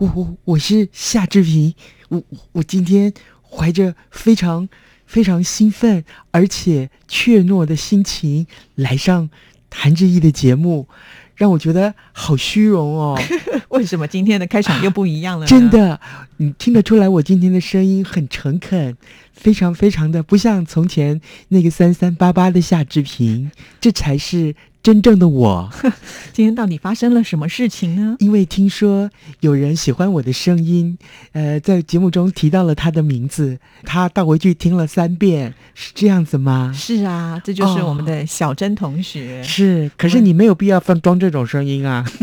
我我我是夏志平，我我今天怀着非常非常兴奋而且怯懦的心情来上谭志毅的节目，让我觉得好虚荣哦。为什么今天的开场又不一样了呢？真的，你听得出来我今天的声音很诚恳，非常非常的不像从前那个三三八八的夏志平，这才是真正的我。今天到底发生了什么事情呢？因为听说有人喜欢我的声音，呃，在节目中提到了他的名字，他倒回去听了三遍，是这样子吗？是啊，这就是我们的小珍同学。是，可是你没有必要放装这种声音啊。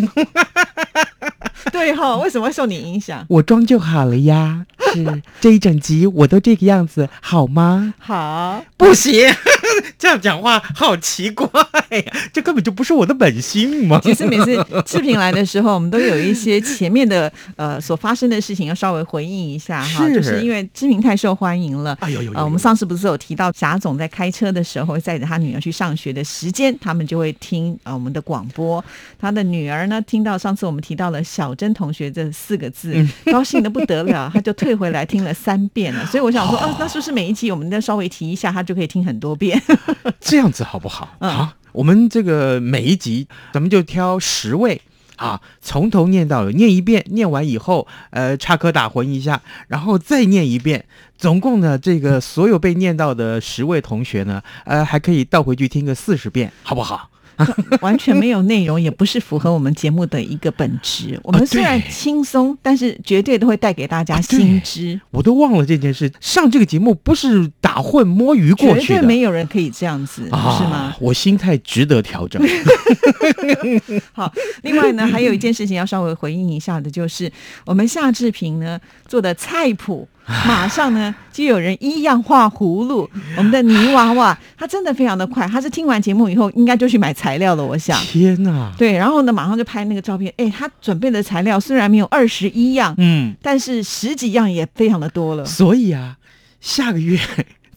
对哈、为什么会受你影响？我装就好了呀。是这一整集我都这个样子，好吗？好，不行，这样讲话好奇怪呀，这根本就不是我的本性嘛。其实每次视频来的时候，我们都有一些前面的呃所发生的事情要稍微回应一下哈，是就是因为知名太受欢迎了。哎呦呦呦呃，我们上次不是有提到贾总在开车的时候，载着他女儿去上学的时间，他们就会听呃我们的广播。他的女儿呢，听到上次我们提到了小珍同学这四个字，嗯 高兴的不得了，他就退回来听了三遍了。所以我想说，哦、那是不是每一集我们再稍微提一下，他就可以听很多遍？这样子好不好？嗯好，我们这个每一集咱们就挑十位。啊，从头念到尾，念一遍，念完以后，呃，插科打诨一下，然后再念一遍。总共呢，这个所有被念到的十位同学呢，呃，还可以倒回去听个四十遍，好不好？完全没有内容，也不是符合我们节目的一个本质。我们啊虽然轻松，但是绝对都会带给大家新知。我都忘了这件事。上这个节目不是打混摸鱼过去绝对，没有人可以这样子，啊，是吗？我心态值得调整。好，另外呢，还有一件事情要稍微回应一下的，就是我们夏志平呢做的菜谱，马上呢就有人一样画葫芦。我们的泥娃娃，他真的非常的快，他是听完节目以后，应该就去买材料的，我想。天哪！对，然后呢，马上就拍那个照片。哎，他准备的材料虽然没有二十一样，嗯，但是十几样也非常的多了。所以啊，下个月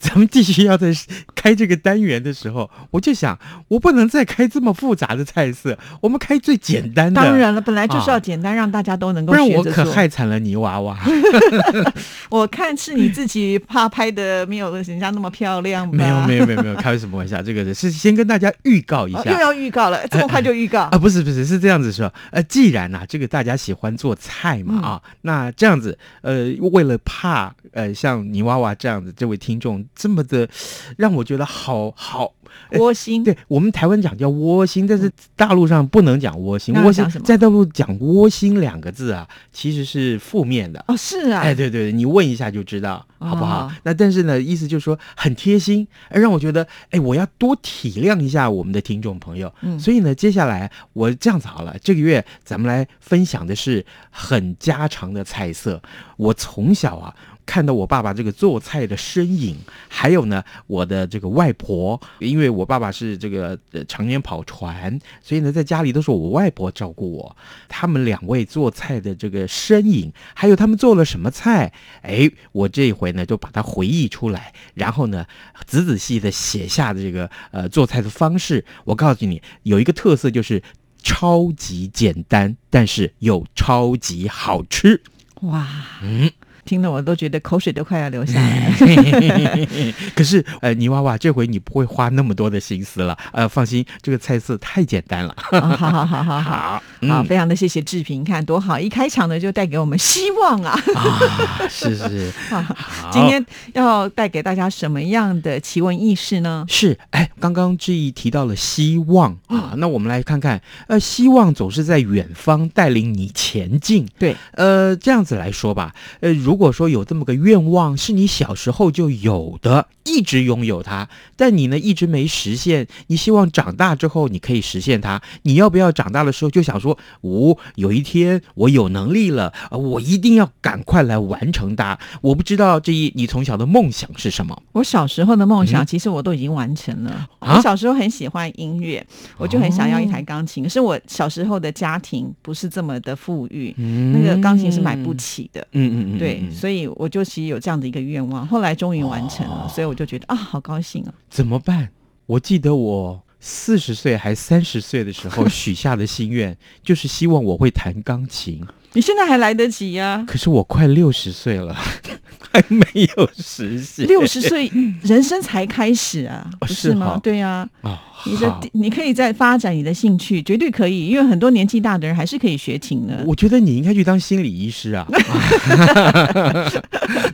咱们继续要在开这个单元的时候，我就想，我不能再开这么复杂的菜色，我们开最简单的。当然了，本来就是要啊简单，让大家都能够不然我。可害惨了泥娃娃。我看是你自己怕拍的没有人家那么漂亮吧？没有没有没有没有，开什么玩笑？这个是先跟大家预告一下。哦又要预告了，这么快就预告啊，不是不是，是这样子说，呃，既然呐、这个大家喜欢做菜嘛嗯啊，那这样子，呃，为了怕呃像泥娃娃这样子这位听众这么的，让我觉得好好，窝心。对我们台湾讲叫窝心，但是大陆上不能讲窝心，窝心什么在大陆讲窝心两个字啊，其实是负面的。哦，是啊，哎，对对，你问一下就知道，好不好？哦那但是呢，意思就是说很贴心，哎让我觉得，哎，我要多体谅一下我们的听众朋友。嗯所以呢，接下来我这样子好了，这个月咱们来分享的是很家常的菜色。我从小啊。看到我爸爸这个做菜的身影，还有呢，我的这个外婆，因为我爸爸是这个呃常年跑船，所以呢，在家里都是我外婆照顾我。他们两位做菜的这个身影，还有他们做了什么菜，哎，我这一回呢就把它回忆出来，然后呢仔仔细细的写下这个呃做菜的方式。我告诉你，有一个特色就是超级简单，但是又超级好吃。哇，嗯，听得我都觉得口水都快要流下来了。可是呃，泥娃娃这回你不会花那么多的心思了，呃，放心，这个菜色太简单了。哦好好好好好。好，非常的谢谢志平，看多好！一开场呢就带给我们希望啊！啊，是是，啊好今天要带给大家什么样的奇闻异事呢？是，哎，刚刚志毅提到了希望啊，那我们来看看，呃，希望总是在远方带领你前进。对，呃，这样子来说吧，呃，如果说有这么个愿望是你小时候就有的，一直拥有它，但你呢一直没实现，你希望长大之后你可以实现它，你要不要长大的时候就想说，五、有一天我有能力了，呃我一定要赶快来完成它。我不知道这一你从小的梦想是什么？我小时候的梦想，嗯其实我都已经完成了。啊我小时候很喜欢音乐，我就很想要一哦台钢琴。可是我小时候的家庭不是这么的富裕，嗯那个钢琴是买不起的。嗯嗯嗯，对，嗯所以我就其实有这样的一个愿望，后来终于完成了，哦所以我就觉得啊，好高兴啊。怎么办？我记得我四十岁还三十岁的时候许下的心愿，就是希望我会弹钢琴。你现在还来得及呀、可是我快六十岁了，还没有实现。六十岁人生才开始啊，是吗哈？对呀、哦，你的你可以再发展你的兴趣，绝对可以，因为很多年纪大的人还是可以学琴的。我觉得你应该去当心理医师啊！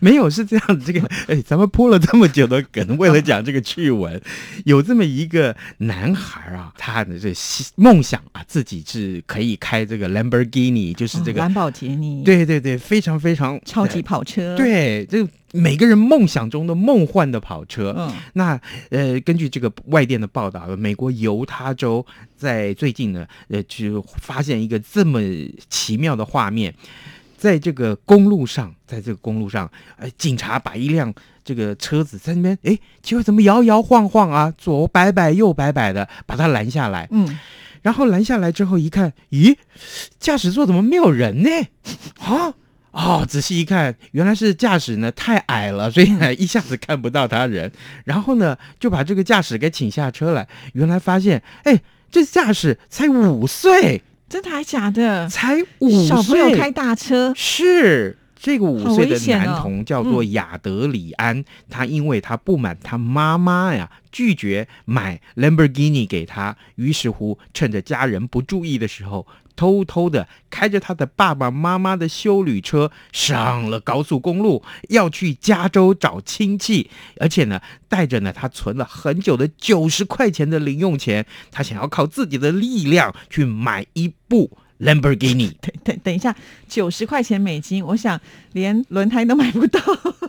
没有是这样子，这个 哎，咱们铺了这么久的梗，为了讲这个趣闻，有这么一个男孩啊，他的这希梦想啊，自己是可以开这个 Lamborghini，就是这个，哦兰博基尼，，对对对，非常非常超级跑车，，对，这每个人梦想中的梦幻的跑车。嗯，那呃，根据这个外电的报道，美国犹他州在最近呢，呃，就发现一个这么奇妙的画面，在这个公路上，在这个公路上，呃，警察把一辆这个车子在那边，哎，结果怎么摇摇晃晃啊，左摆摆右摆摆的，把它拦下来。嗯，然后拦下来之后一看，咦，驾驶座怎么没有人呢？啊？哦，仔细一看，原来是驾驶呢太矮了，所以呢一下子看不到他人。然后呢，就把这个驾驶给请下车来。原来发现，哎，这驾驶才五岁，真的还假的？才五岁，小朋友开大车，是这个五岁的男童叫做亚德里安，他因为他不满他妈妈呀拒绝买 Lamborghini 给他，于是乎趁着家人不注意的时候，偷偷的开着他的爸爸妈妈的修旅车上了高速公路，要去加州找亲戚，而且呢带着呢他存了很久的九十块钱的零用钱，他想要靠自己的力量去买一部 Lamborghini。等等等一下，九十块钱美金，我想连轮胎都买不到。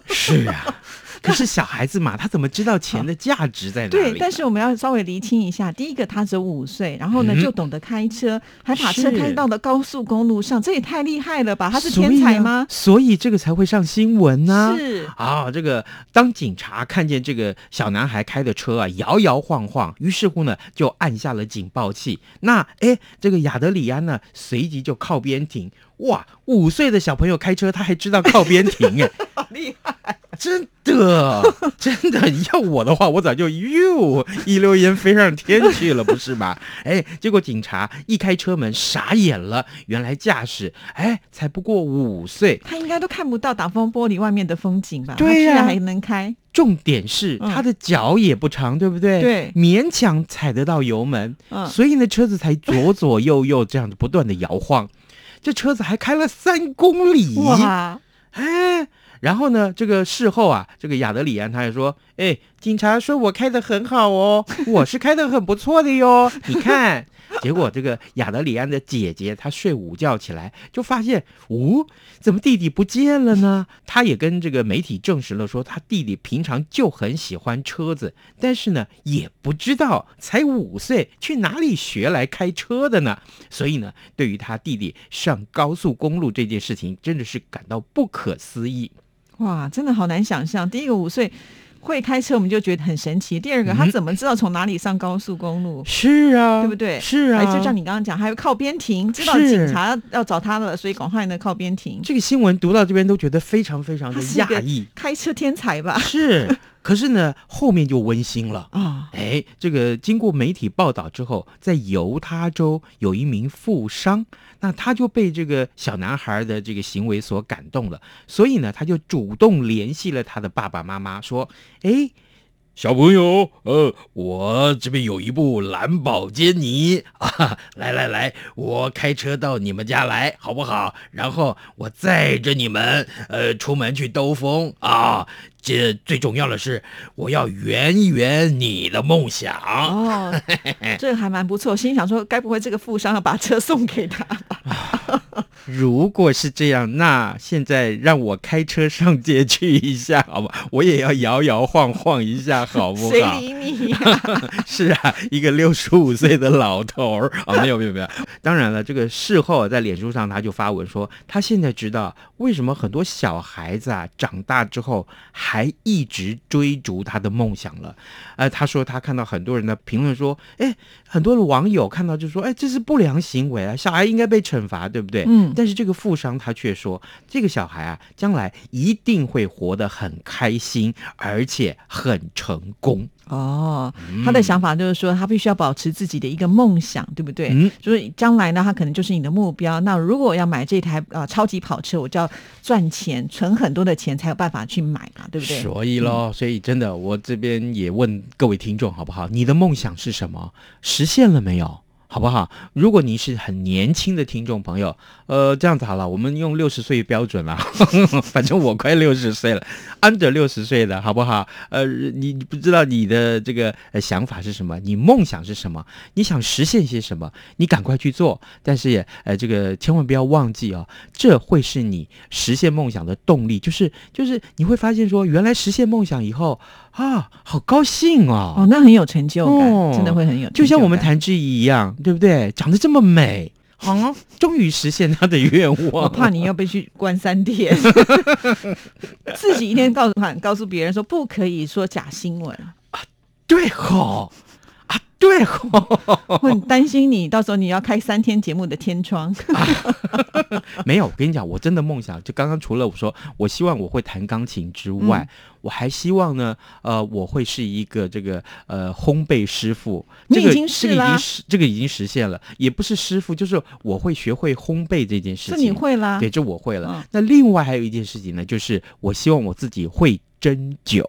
是啊，可是小孩子嘛，他怎么知道钱的价值在哪里对？，但是我们要稍微厘清一下，第一个他只有五岁，然后呢、嗯就懂得开车，还把车开到了高速公路上，这也太厉害了吧？他是天才吗？所以这个才会上新闻呢、是啊，这个当警察看见这个小男孩开的车啊摇摇晃晃，于是乎呢就按下了警报器。那哎，这个亚德里安呢随即就靠边停。哇，五岁的小朋友开车他还知道靠边停哎，好厉害！真的真的，要我的话，我早就哟一溜烟飞上天去了，不是吗？哎，结果警察一开车门傻眼了，原来驾驶哎才不过五岁。他应该都看不到挡风玻璃外面的风景吧？对呀还能开，重点是嗯他的脚也不长，对不对？对勉强踩得到油门，嗯所以呢，车子才左左右右这样子不断的摇晃。这车子还开了三公里，哇！哎，然后呢，这个事后啊，这个亚德里安他也说，哎，警察说我开的很好哦，我是开的很不错的哟，你看。结果这个亚德里安的姐姐她睡午觉起来，就发现，哦，怎么弟弟不见了呢？她也跟这个媒体证实了说，他弟弟平常就很喜欢车子，但是呢，也不知道才五岁去哪里学来开车的呢。所以呢，对于他弟弟上高速公路这件事情，真的是感到不可思议。哇，真的好难想象。第一个五岁会开车，我们就觉得很神奇；第二个，他嗯怎么知道从哪里上高速公路？是啊，对不对？是啊，就像你刚刚讲，还有靠边停，知道警察要找他了，所以赶快呢靠边停。这个新闻读到这边都觉得非常非常的讶异。开车天才吧？是，可是呢，后面就温馨了。啊、哎，这个经过媒体报道之后，在犹他州有一名富商，那他就被这个小男孩的这个行为所感动了，所以呢，他就主动联系了他的爸爸妈妈，说：“哎，小朋友，呃，我这边有一部蓝宝坚尼 啊，来来来，我开车到你们家来，好不好？然后我载着你们，呃，出门去兜风啊。这最重要的是，我要圆圆你的梦想。哦，这个还蛮不错。心想说，该不会这个富商要把车送给他吧？如果是这样，那现在让我开车上街去一下，好吧？我也要摇摇晃晃一下，好不好 谁？理你呀、是啊，一个六十五岁的老头儿啊，没有没有没有。当然了，这个事后在脸书上他就发文说，他现在知道为什么很多小孩子啊长大之后还一直追逐他的梦想了。呃，他说他看到很多人的评论说，哎，很多的网友看到就说，哎，这是不良行为啊，小孩应该被惩罚，对不对？嗯但是这个富商他却说，这个小孩啊，将来一定会活得很开心，而且很成功。哦，他的想法就是说，他必须要保持自己的一个梦想，对不对？嗯就是将来呢，他可能就是你的目标。那如果我要买这台啊、超级跑车，我就要赚钱，存很多的钱才有办法去买嘛，对不对？所以咯，所以真的，我这边也问各位听众好不好？你的梦想是什么？实现了没有？好不好？如果你是很年轻的听众朋友，呃，这样子好了，我们用六十岁标准了，反正我快六十岁了按着六十岁的好不好？呃，你你不知道你的这个呃想法是什么，你梦想是什么，你想实现些什么，你赶快去做。但是也呃，这个千万不要忘记哦，这会是你实现梦想的动力，就是就是你会发现说，原来实现梦想以后啊，好高兴哦。哦，那很有成就感，哦真的会很有成就像我们感谭志怡一样，对不对？长得这么美，啊，终于实现她的愿望。我怕你要被去关三天，自己一天告诉喊告诉别人说不可以说假新闻，对吼啊，对吼，我很担心你到时候你要开三天节目的天窗。没有，我跟你讲，我真的梦想，就刚刚除了我说我希望我会弹钢琴之外，嗯我还希望呢，呃，我会是一个这个呃烘焙师傅。你这个已经是这个已经实这个已经实现了，也不是师傅，就是我会学会烘焙这件事这情。你会啦，对，这我会了。嗯那另外还有一件事情呢，就是我希望我自己会针灸，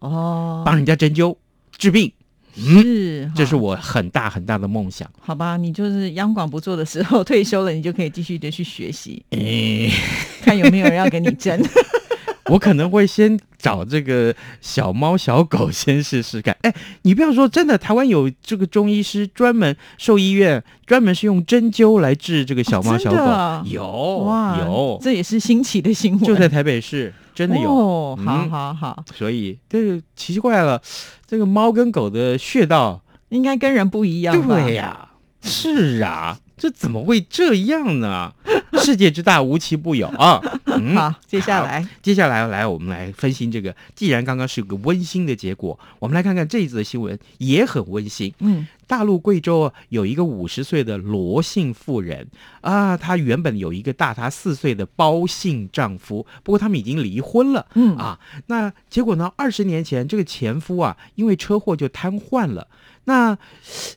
哦，帮人家针灸治病。嗯，是，这是我很大很大的梦想。好吧，你就是央广不做的时候退休了，你就可以继续的去学习，诶，看有没有人要给你争。我可能会先找这个小猫小狗先试试看。哎，你不要说，真的，台湾有这个中医师专门兽医院专门是用针灸来治这个小猫哦小狗，有哇，有，这也是新奇的新闻，就在台北市，真的有。哦，好嗯？好好，所以这个奇怪了，这个猫跟狗的穴道，应该跟人不一样吧？对呀、是啊，这怎么会这样呢？世界之大，无奇不有啊！嗯好，接下来接下来来，我们来分析这个。既然刚刚是有个温馨的结果，我们来看看这一则的新闻也很温馨。嗯，大陆贵州啊有一个五十岁的罗姓妇人啊，她原本有一个大她四岁的包姓丈夫，不过他们已经离婚了。嗯啊，那结果呢？二十年前这个前夫啊，因为车祸就瘫痪了。那，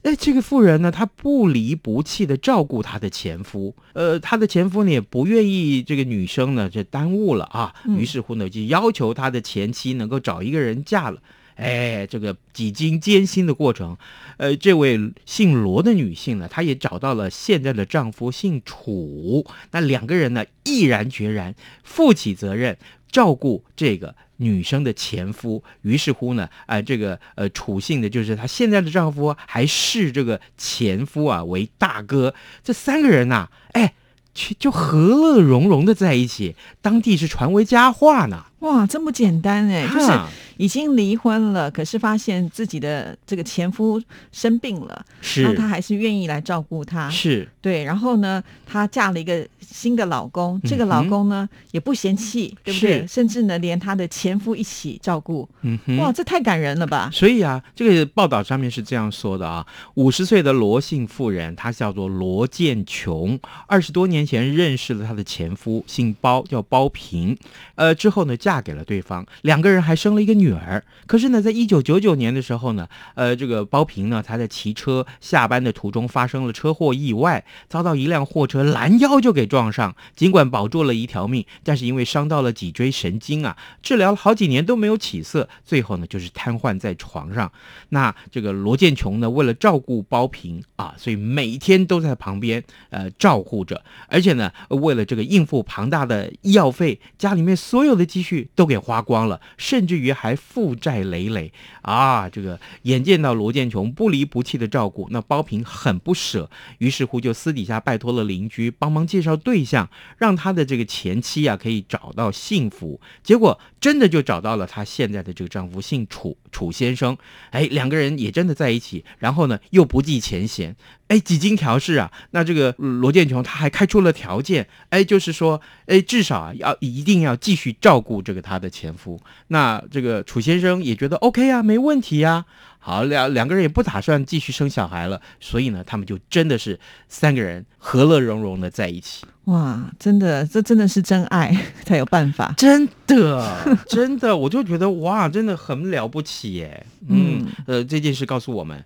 哎，这个妇人呢，她不离不弃的照顾她的前夫，呃，她的前夫呢也不愿意这个女生呢这耽误了啊，嗯。于是乎呢就要求她的前妻能够找一个人嫁了。哎，这个几经艰辛的过程，呃，这位姓罗的女性呢，她也找到了现在的丈夫姓楚，那两个人呢毅然决然负起责任，照顾这个女生的前夫。于是乎呢，啊、这个呃楚姓的就是她现在的丈夫，还视这个前夫啊为大哥。这三个人呐、哎，就就和乐融融的在一起，当地是传为佳话呢。哇，这么简单哎，就是哈已经离婚了，可是发现自己的这个前夫生病了，是那是她还是愿意来照顾他。是对，然后呢，她嫁了一个新的老公，这个老公呢、也不嫌弃，对不对？甚至呢，连她的前夫一起照顾。嗯哼。哇，这太感人了吧！所以啊，这个报道上面是这样说的啊：五十岁的罗姓妇人，她叫做罗建琼，二十多年前认识了她的前夫，姓包，叫包平。呃，之后呢，嫁给了对方，两个人还生了一个女女儿。可是呢，在一九九九年的时候呢，呃，这个包平呢，他在骑车下班的途中发生了车祸意外，遭到一辆货车拦腰就给撞上。尽管保住了一条命，但是因为伤到了脊椎神经啊，治疗了好几年都没有起色，最后呢就是瘫痪在床上。那这个罗建琼呢，为了照顾包平啊，所以每天都在旁边呃照顾着，而且呢，为了这个应付庞大的医药费，家里面所有的积蓄都给花光了，甚至于还负债累累啊！这个眼见到罗建琼不离不弃的照顾，那包平很不舍，于是乎就私底下拜托了邻居帮忙介绍对象，让他的这个前妻啊可以找到幸福。结果真的就找到了她现在的这个丈夫，姓楚，楚先生。哎，两个人也真的在一起，然后呢又不计前嫌。哎，几经调试啊，那这个罗建琼他还开出了条件，哎，就是说，哎，至少啊要一定要继续照顾这个他的前夫。那这个楚先生也觉得 OK 啊，没问题呀。好，两两个人也不打算继续生小孩了，所以呢，他们就真的是三个人和乐融融的在一起。哇，真的，这真的是真爱才有办法。真的，真的，我就觉得哇，真的很了不起耶。嗯，呃，这件事告诉我们，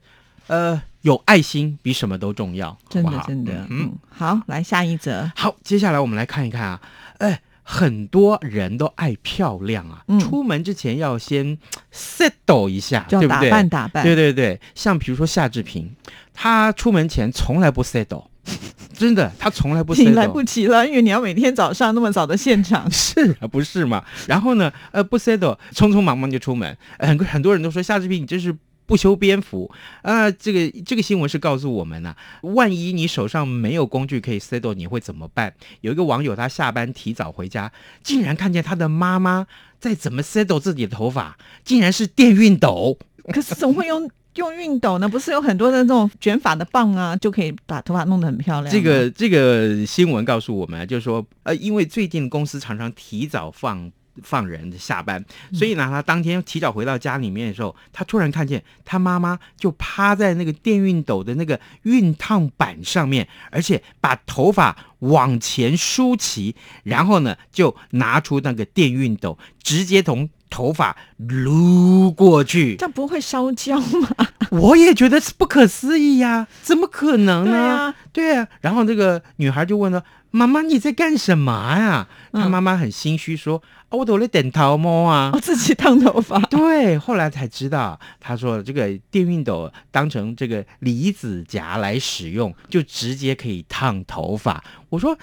呃，有爱心比什么都重要。真的，真的。嗯，好，来下一则。好，接下来我们来看一看啊，哎。很多人都爱漂亮啊，出门之前要先 settle 一下，对不对？打扮打扮，对对对。像比如说夏志平，他出门前从来不 settle，真的，他从来不 settle。来不及了，因为你要每天早上那么早的现场，是啊，不是嘛？然后呢，呃，不 settle，匆匆忙忙就出门，很很多人都说夏志平，你这是。不修边幅啊！这个这个新闻是告诉我们呢，万一你手上没有工具可以 settle，你会怎么办？有一个网友他下班提早回家，竟然看见他的妈妈在怎么 settle 自己的头发，竟然是电熨斗。可是怎么会用用熨斗呢？不是有很多的那种卷发的棒啊，就可以把头发弄得很漂亮。这个这个新闻告诉我们，就是说，呃，因为最近公司常常提早放。放人下班，所以呢，他当天提早回到家里面的时候，他突然看见他妈妈就趴在那个电熨斗的那个熨烫板上面，而且把头发往前梳齐，然后呢，就拿出那个电熨斗，直接从头发撸过去。这不会烧焦吗？我也觉得是不可思议呀，怎么可能呢？对啊，对啊。然后这个女孩就问了。妈妈，你在干什么呀？他妈妈很心虚，说：“我都在等头毛啊，我自己烫头发。”对，后来才知道，他说这个电熨斗当成这个离子夹来使用，就直接可以烫头发。我说，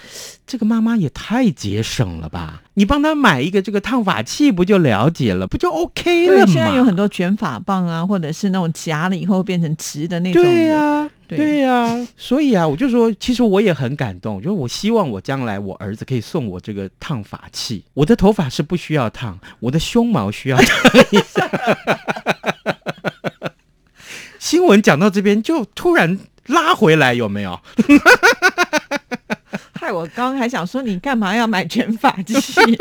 这个妈妈也太节省了吧！你帮他买一个这个烫发器，不就了解了，不就 OK 了吗？现在有很多卷发棒啊，或者是那种夹了以后变成直的那种。对呀。对呀，所以啊，我就说，其实我也很感动，就是我希望我将来我儿子可以送我这个烫发器。我的头发是不需要烫，我的胸毛需要烫一下。新闻讲到这边就突然拉回来，有没有？害我刚刚还想说，你干嘛要买卷发器？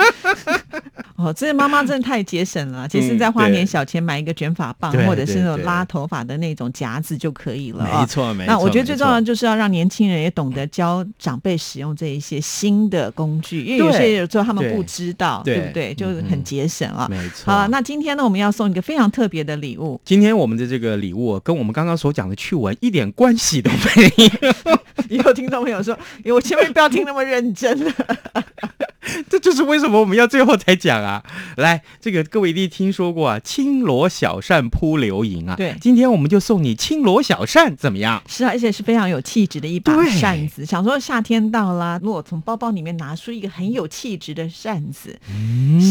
哦，这妈妈真的太节省了，其实再花点小钱买一个卷发棒，或者是那种拉头发的那种夹子就可以了。没错，没错。那我觉得最重要的就是要让年轻人也懂得教长辈使用这一些新的工具，因为有些有时候他们不知道，对不对？就是很节省啊。没错。好，那今天呢，我们要送一个非常特别的礼物。今天我们的这个礼物跟我们刚刚所讲的趣闻一点关系都没有。以后听众朋友说，我千万不要听那么认真了。这就是为什么我们要最后才讲啊！来，这个各位一定听说过啊，“青罗小扇扑流萤”啊。对，今天我们就送你青罗小扇，怎么样？是啊，而且是非常有气质的一把扇子。想说夏天到了，如果从包包里面拿出一个很有气质的扇子，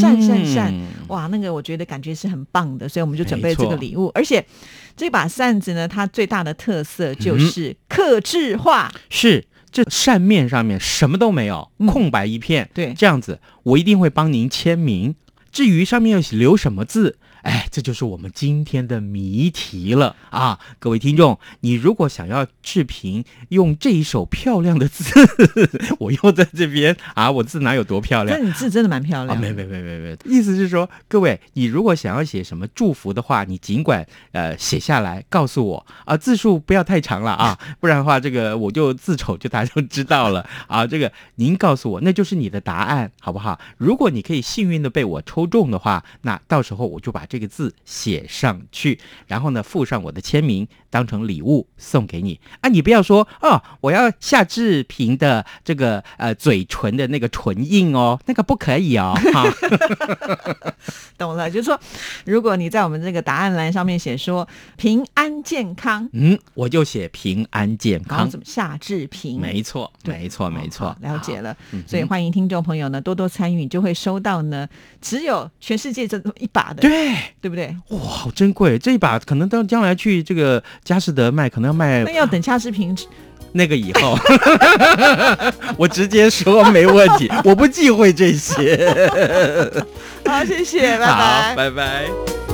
扇扇扇，哇，那个我觉得感觉是很棒的，所以我们就准备这个礼物。而且这把扇子呢，它最大的特色就是刻制化，是。这扇面上面什么都没有，空白一片。对，这样子我一定会帮您签名。至于上面要留什么字？哎，这就是我们今天的谜题了啊！各位听众，你如果想要视频用这一手漂亮的字，我又在这边啊，我字哪有多漂亮？但你字真的蛮漂亮。没没没没没，意思是说，各位，你如果想要写什么祝福的话，你尽管呃写下来告诉我啊，字数不要太长了啊，不然的话，这个我就字丑就大家就知道了啊。这个您告诉我，那就是你的答案，好不好？如果你可以幸运的被我抽中的话，那到时候我就把。这个字写上去，然后呢，附上我的签名，当成礼物送给你啊！你不要说哦，我要夏志平的这个呃嘴唇的那个唇印哦，那个不可以哦。哈，懂了，就是说，如果你在我们这个答案栏上面写说平安健康，嗯，我就写平安健康，怎么夏志平？没错，没错，没错，了解了。所以欢迎听众朋友呢多多参与，就会收到呢只有全世界这一把的。对。对不对？哇，好珍贵！这一把可能到将来去这个佳士得卖可能要卖那要等夏志平那个以后，我直接说没问题，我不忌讳这些。好，谢谢，拜好，拜。拜拜。